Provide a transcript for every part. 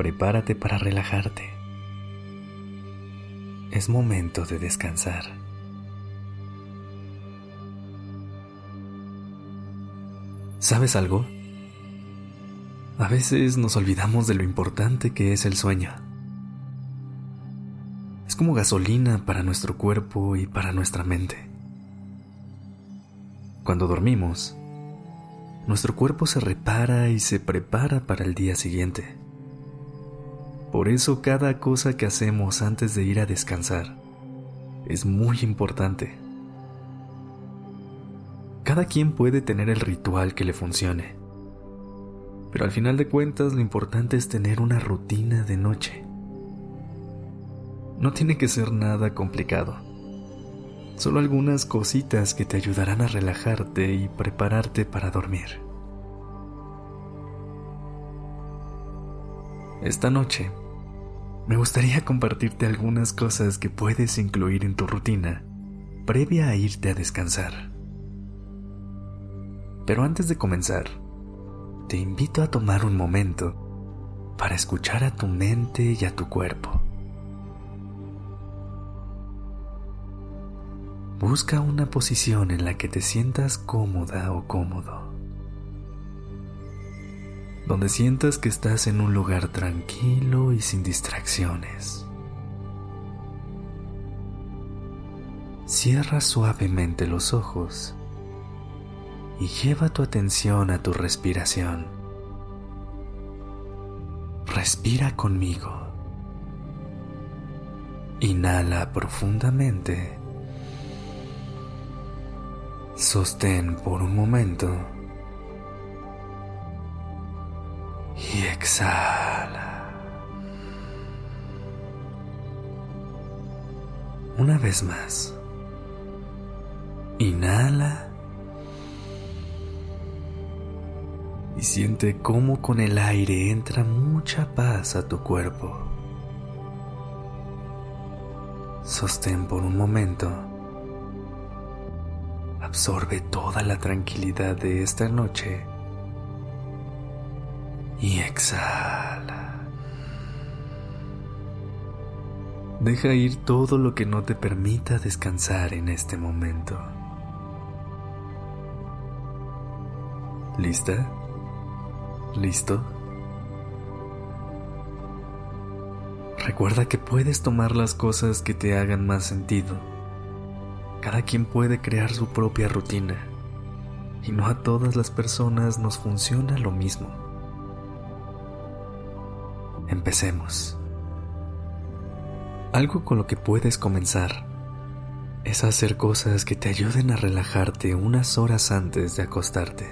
Prepárate para relajarte. Es momento de descansar. ¿Sabes algo? A veces nos olvidamos de lo importante que es el sueño. Es como gasolina para nuestro cuerpo y para nuestra mente. Cuando dormimos, nuestro cuerpo se repara y se prepara para el día siguiente. Por eso cada cosa que hacemos antes de ir a descansar es muy importante. Cada quien puede tener el ritual que le funcione pero al final de cuentas lo importante es tener una rutina de noche. No tiene que ser nada complicado, solo algunas cositas que te ayudarán a relajarte y prepararte para dormir. Esta noche, me gustaría compartirte algunas cosas que puedes incluir en tu rutina previa a irte a descansar. Pero antes de comenzar, te invito a tomar un momento para escuchar a tu mente y a tu cuerpo. Busca una posición en la que te sientas cómoda o cómodo, donde sientas que estás en un lugar tranquilo y sin distracciones. Cierra suavemente los ojos y lleva tu atención a tu respiración. Respira conmigo. Inhala profundamente. Sostén por un momento. Y exhala. Una vez más. Inhala. y siente cómo con el aire entra mucha paz a tu cuerpo. Sostén por un momento. Absorbe toda la tranquilidad de esta noche y exhala. Deja ir todo lo que no te permita descansar en este momento. ¿Lista? ¿Listo? Recuerda que puedes tomar las cosas que te hagan más sentido. Cada quien puede crear su propia rutina y no a todas las personas nos funciona lo mismo. Empecemos. Algo con lo que puedes comenzar es hacer cosas que te ayuden a relajarte unas horas antes de acostarte.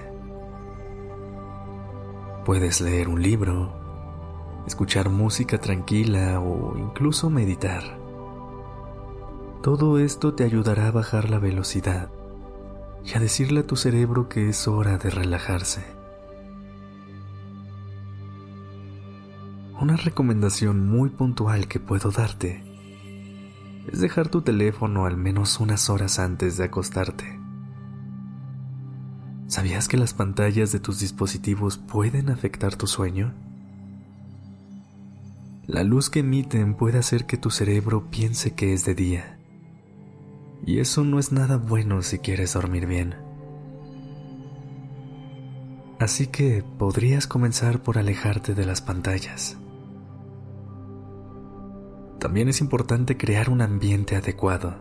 Puedes leer un libro, escuchar música tranquila o incluso meditar. Todo esto te ayudará a bajar la velocidad y a decirle a tu cerebro que es hora de relajarse. Una recomendación muy puntual que puedo darte es dejar tu teléfono al menos unas horas antes de acostarte. ¿Sabías que las pantallas de tus dispositivos pueden afectar tu sueño? La luz que emiten puede hacer que tu cerebro piense que es de día. Y eso no es nada bueno si quieres dormir bien. Así que podrías comenzar por alejarte de las pantallas. También es importante crear un ambiente adecuado.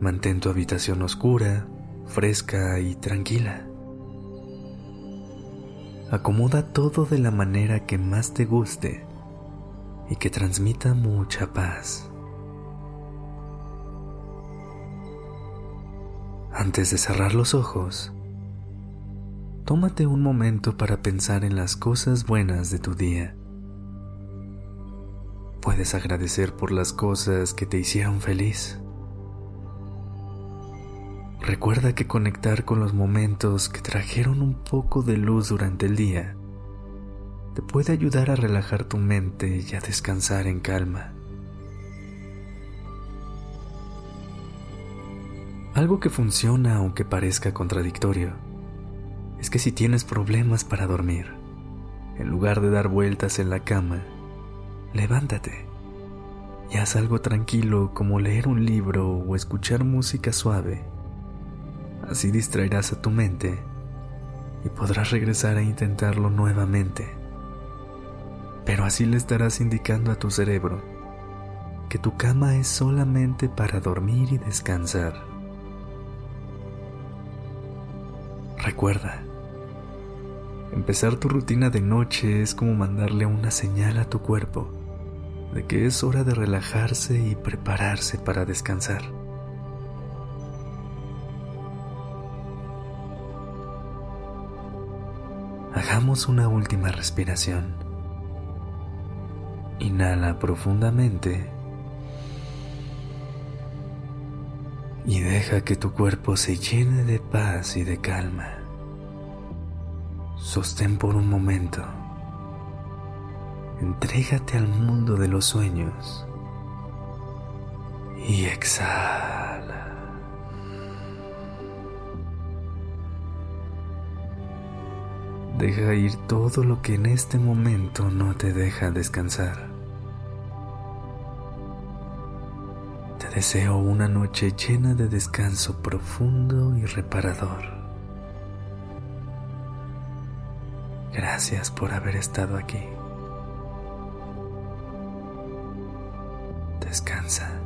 Mantén tu habitación oscura, fresca y tranquila. Acomoda todo de la manera que más te guste y que transmita mucha paz. Antes de cerrar los ojos, tómate un momento para pensar en las cosas buenas de tu día puedes agradecer por las cosas que te hicieron feliz. Recuerda que conectar con los momentos que trajeron un poco de luz durante el día te puede ayudar a relajar tu mente y a descansar en calma. Algo que funciona aunque parezca contradictorio es que si tienes problemas para dormir, en lugar de dar vueltas en la cama, levántate y haz algo tranquilo como leer un libro o escuchar música suave. Así distraerás a tu mente y podrás regresar a intentarlo nuevamente. Pero así le estarás indicando a tu cerebro que tu cama es solamente para dormir y descansar. Recuerda, Empezar tu rutina de noche es como mandarle una señal a tu cuerpo de que es hora de relajarse y prepararse para descansar. Hagamos una última respiración. Inhala profundamente y deja que tu cuerpo se llene de paz y de calma. Sostén por un momento. Entrégate al mundo de los sueños. Y exhala. Deja ir todo lo que en este momento no te deja descansar. Te deseo una noche llena de descanso profundo y reparador. Gracias por haber estado aquí. Descansa.